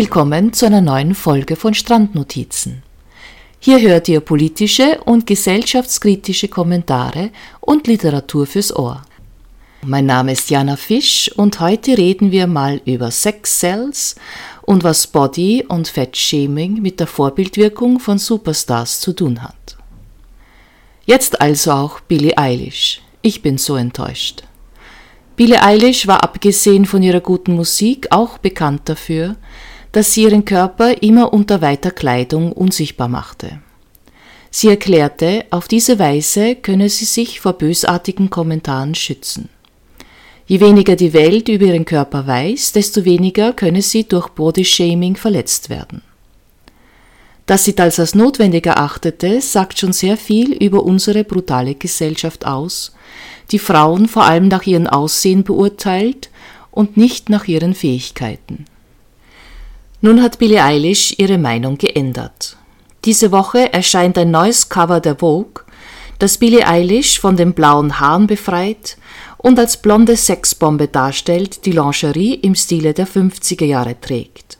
Willkommen zu einer neuen Folge von Strandnotizen. Hier hört ihr politische und gesellschaftskritische Kommentare und Literatur fürs Ohr. Mein Name ist Jana Fisch und heute reden wir mal über Sex Cells und was Body- und Fettshaming mit der Vorbildwirkung von Superstars zu tun hat. Jetzt also auch Billie Eilish. Ich bin so enttäuscht. Billie Eilish war abgesehen von ihrer guten Musik auch bekannt dafür, dass sie ihren Körper immer unter weiter Kleidung unsichtbar machte. Sie erklärte, auf diese Weise könne sie sich vor bösartigen Kommentaren schützen. Je weniger die Welt über ihren Körper weiß, desto weniger könne sie durch Bodyshaming verletzt werden. Dass sie das als notwendig erachtete, sagt schon sehr viel über unsere brutale Gesellschaft aus, die Frauen vor allem nach ihrem Aussehen beurteilt und nicht nach ihren Fähigkeiten. Nun hat Billie Eilish ihre Meinung geändert. Diese Woche erscheint ein neues Cover der Vogue, das Billie Eilish von den blauen Haaren befreit und als blonde Sexbombe darstellt, die Lingerie im Stile der 50er Jahre trägt.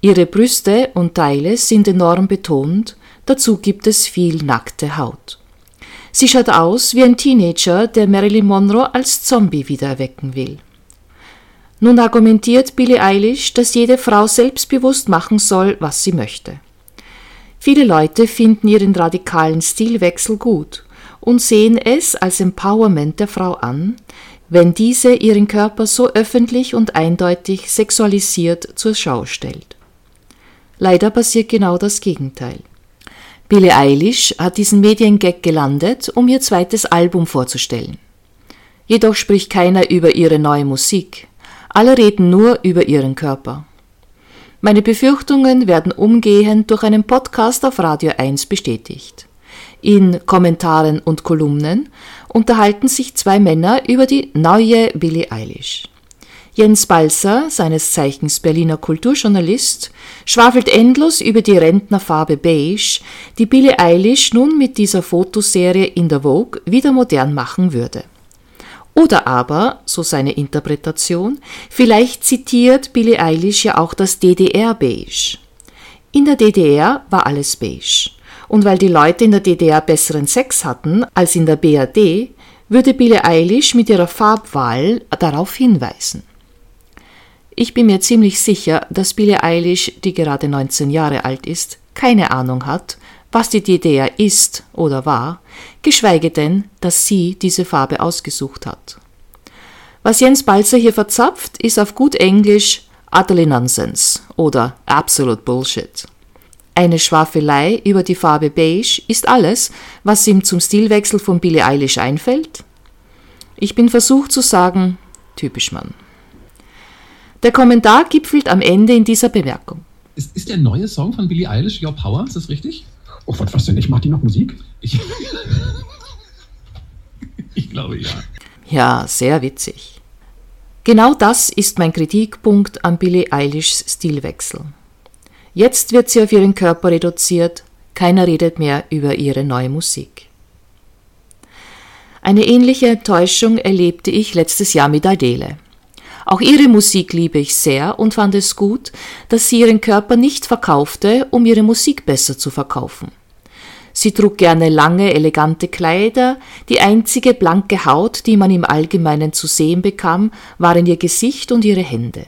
Ihre Brüste und Teile sind enorm betont, dazu gibt es viel nackte Haut. Sie schaut aus wie ein Teenager, der Marilyn Monroe als Zombie wiedererwecken will. Nun argumentiert Billie Eilish, dass jede Frau selbstbewusst machen soll, was sie möchte. Viele Leute finden ihren radikalen Stilwechsel gut und sehen es als Empowerment der Frau an, wenn diese ihren Körper so öffentlich und eindeutig sexualisiert zur Schau stellt. Leider passiert genau das Gegenteil. Billie Eilish hat diesen Mediengag gelandet, um ihr zweites Album vorzustellen. Jedoch spricht keiner über ihre neue Musik. Alle reden nur über ihren Körper. Meine Befürchtungen werden umgehend durch einen Podcast auf Radio 1 bestätigt. In Kommentaren und Kolumnen unterhalten sich zwei Männer über die neue Billie Eilish. Jens Balzer, seines Zeichens Berliner Kulturjournalist, schwafelt endlos über die Rentnerfarbe Beige, die Billie Eilish nun mit dieser Fotoserie in der Vogue wieder modern machen würde. Oder aber, so seine Interpretation, vielleicht zitiert Billie Eilish ja auch das DDR-Beige. In der DDR war alles beige. Und weil die Leute in der DDR besseren Sex hatten als in der BRD, würde Billie Eilish mit ihrer Farbwahl darauf hinweisen. Ich bin mir ziemlich sicher, dass Billie Eilish, die gerade 19 Jahre alt ist, keine Ahnung hat, was die DDR ist oder war, geschweige denn, dass sie diese Farbe ausgesucht hat. Was Jens Balzer hier verzapft, ist auf gut Englisch utterly nonsense oder absolute Bullshit. Eine Schwafelei über die Farbe beige ist alles, was ihm zum Stilwechsel von Billie Eilish einfällt? Ich bin versucht zu sagen, typisch Mann. Der Kommentar gipfelt am Ende in dieser Bemerkung. Ist, ist der neue Song von Billie Eilish Your Power? Ist das richtig? Oh, was, was denn? Ich mache die noch Musik? Ich, ich glaube ja. Ja, sehr witzig. Genau das ist mein Kritikpunkt an Billie Eilishs Stilwechsel. Jetzt wird sie auf ihren Körper reduziert, keiner redet mehr über ihre neue Musik. Eine ähnliche Enttäuschung erlebte ich letztes Jahr mit Adele. Auch ihre Musik liebe ich sehr und fand es gut, dass sie ihren Körper nicht verkaufte, um ihre Musik besser zu verkaufen. Sie trug gerne lange, elegante Kleider, die einzige blanke Haut, die man im Allgemeinen zu sehen bekam, waren ihr Gesicht und ihre Hände.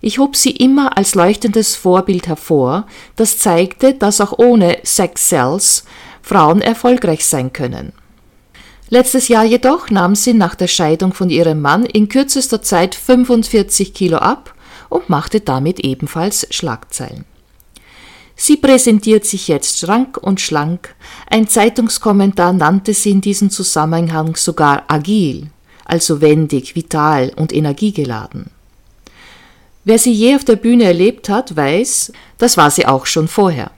Ich hob sie immer als leuchtendes Vorbild hervor, das zeigte, dass auch ohne Sex Cells Frauen erfolgreich sein können. Letztes Jahr jedoch nahm sie nach der Scheidung von ihrem Mann in kürzester Zeit 45 Kilo ab und machte damit ebenfalls Schlagzeilen. Sie präsentiert sich jetzt schrank und schlank, ein Zeitungskommentar nannte sie in diesem Zusammenhang sogar agil, also wendig, vital und energiegeladen. Wer sie je auf der Bühne erlebt hat, weiß, das war sie auch schon vorher.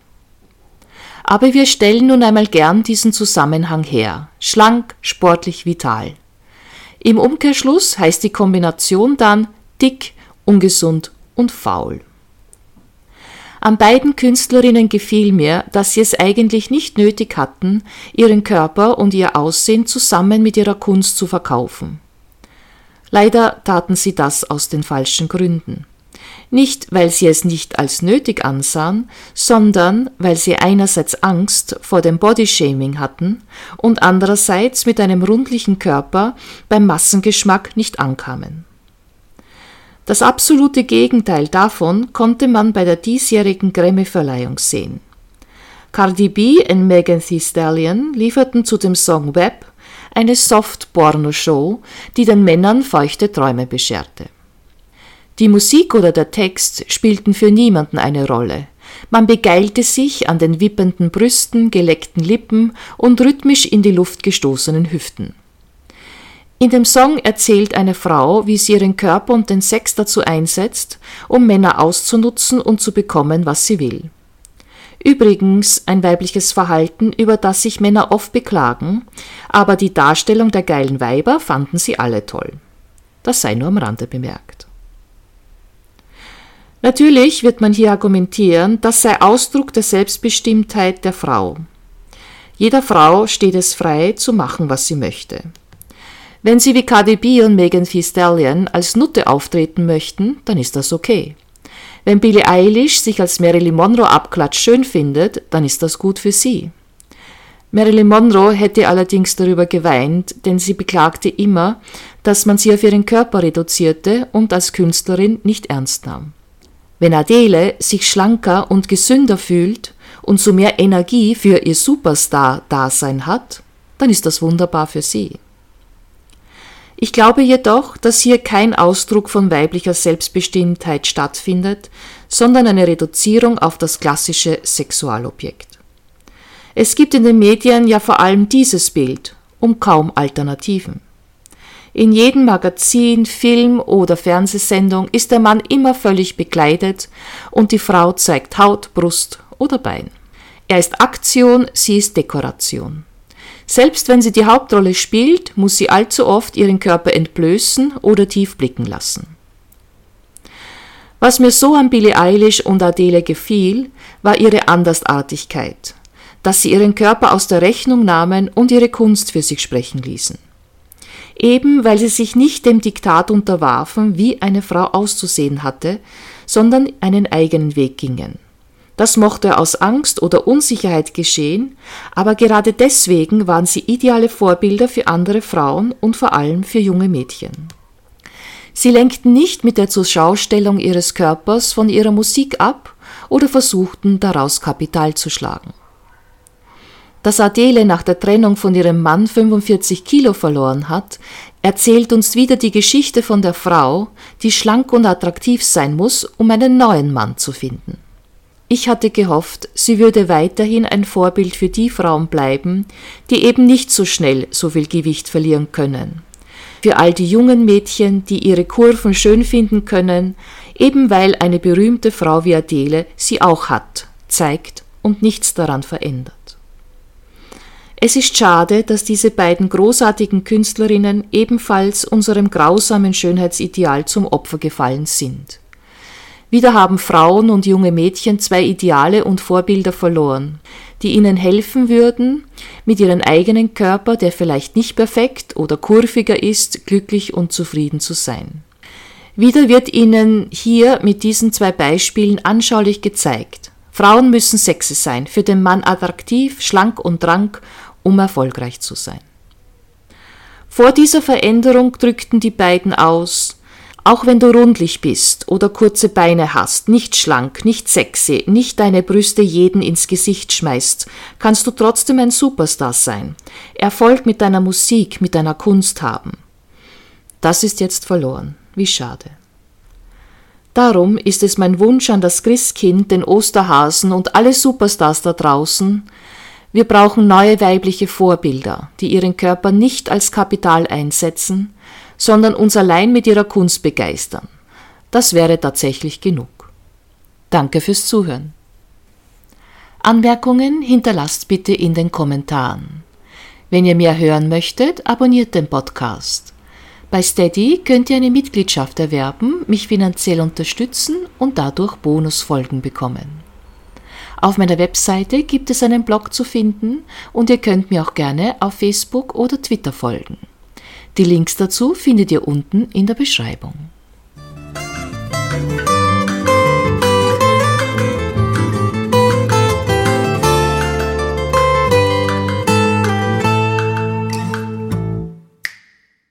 Aber wir stellen nun einmal gern diesen Zusammenhang her. Schlank, sportlich, vital. Im Umkehrschluss heißt die Kombination dann dick, ungesund und faul. An beiden Künstlerinnen gefiel mir, dass sie es eigentlich nicht nötig hatten, ihren Körper und ihr Aussehen zusammen mit ihrer Kunst zu verkaufen. Leider taten sie das aus den falschen Gründen. Nicht, weil sie es nicht als nötig ansahen, sondern weil sie einerseits Angst vor dem Bodyshaming hatten und andererseits mit einem rundlichen Körper beim Massengeschmack nicht ankamen. Das absolute Gegenteil davon konnte man bei der diesjährigen Grammy-Verleihung sehen. Cardi B und Megan Thee Stallion lieferten zu dem Song Web eine Soft-Porno-Show, die den Männern feuchte Träume bescherte. Die Musik oder der Text spielten für niemanden eine Rolle. Man begeilte sich an den wippenden Brüsten, geleckten Lippen und rhythmisch in die Luft gestoßenen Hüften. In dem Song erzählt eine Frau, wie sie ihren Körper und den Sex dazu einsetzt, um Männer auszunutzen und zu bekommen, was sie will. Übrigens ein weibliches Verhalten, über das sich Männer oft beklagen, aber die Darstellung der geilen Weiber fanden sie alle toll. Das sei nur am Rande bemerkt. Natürlich wird man hier argumentieren, das sei Ausdruck der Selbstbestimmtheit der Frau. Jeder Frau steht es frei, zu machen, was sie möchte. Wenn sie wie Cardi B und Megan Thee Stallion als Nutte auftreten möchten, dann ist das okay. Wenn Billie Eilish sich als Marilyn Monroe abklatscht schön findet, dann ist das gut für sie. Marilyn Monroe hätte allerdings darüber geweint, denn sie beklagte immer, dass man sie auf ihren Körper reduzierte und als Künstlerin nicht ernst nahm. Wenn Adele sich schlanker und gesünder fühlt und so mehr Energie für ihr Superstar-Dasein hat, dann ist das wunderbar für sie. Ich glaube jedoch, dass hier kein Ausdruck von weiblicher Selbstbestimmtheit stattfindet, sondern eine Reduzierung auf das klassische Sexualobjekt. Es gibt in den Medien ja vor allem dieses Bild um kaum Alternativen. In jedem Magazin, Film oder Fernsehsendung ist der Mann immer völlig bekleidet und die Frau zeigt Haut, Brust oder Bein. Er ist Aktion, sie ist Dekoration. Selbst wenn sie die Hauptrolle spielt, muss sie allzu oft ihren Körper entblößen oder tief blicken lassen. Was mir so an Billie Eilish und Adele gefiel, war ihre Andersartigkeit, dass sie ihren Körper aus der Rechnung nahmen und ihre Kunst für sich sprechen ließen. Eben weil sie sich nicht dem Diktat unterwarfen, wie eine Frau auszusehen hatte, sondern einen eigenen Weg gingen. Das mochte aus Angst oder Unsicherheit geschehen, aber gerade deswegen waren sie ideale Vorbilder für andere Frauen und vor allem für junge Mädchen. Sie lenkten nicht mit der Zurschaustellung ihres Körpers von ihrer Musik ab oder versuchten daraus Kapital zu schlagen. Dass Adele nach der Trennung von ihrem Mann 45 Kilo verloren hat, erzählt uns wieder die Geschichte von der Frau, die schlank und attraktiv sein muss, um einen neuen Mann zu finden. Ich hatte gehofft, sie würde weiterhin ein Vorbild für die Frauen bleiben, die eben nicht so schnell so viel Gewicht verlieren können. Für all die jungen Mädchen, die ihre Kurven schön finden können, eben weil eine berühmte Frau wie Adele sie auch hat, zeigt und nichts daran verändert. Es ist schade, dass diese beiden großartigen Künstlerinnen ebenfalls unserem grausamen Schönheitsideal zum Opfer gefallen sind. Wieder haben Frauen und junge Mädchen zwei Ideale und Vorbilder verloren, die ihnen helfen würden, mit ihrem eigenen Körper, der vielleicht nicht perfekt oder kurviger ist, glücklich und zufrieden zu sein. Wieder wird ihnen hier mit diesen zwei Beispielen anschaulich gezeigt, Frauen müssen sexy sein, für den Mann attraktiv, schlank und rank, um erfolgreich zu sein. Vor dieser Veränderung drückten die beiden aus, auch wenn du rundlich bist oder kurze Beine hast, nicht schlank, nicht sexy, nicht deine Brüste jeden ins Gesicht schmeißt, kannst du trotzdem ein Superstar sein, Erfolg mit deiner Musik, mit deiner Kunst haben. Das ist jetzt verloren. Wie schade. Darum ist es mein Wunsch an das Christkind, den Osterhasen und alle Superstars da draußen, wir brauchen neue weibliche Vorbilder, die ihren Körper nicht als Kapital einsetzen, sondern uns allein mit ihrer Kunst begeistern. Das wäre tatsächlich genug. Danke fürs Zuhören. Anmerkungen hinterlasst bitte in den Kommentaren. Wenn ihr mehr hören möchtet, abonniert den Podcast. Bei Steady könnt ihr eine Mitgliedschaft erwerben, mich finanziell unterstützen und dadurch Bonusfolgen bekommen. Auf meiner Webseite gibt es einen Blog zu finden und ihr könnt mir auch gerne auf Facebook oder Twitter folgen. Die Links dazu findet ihr unten in der Beschreibung.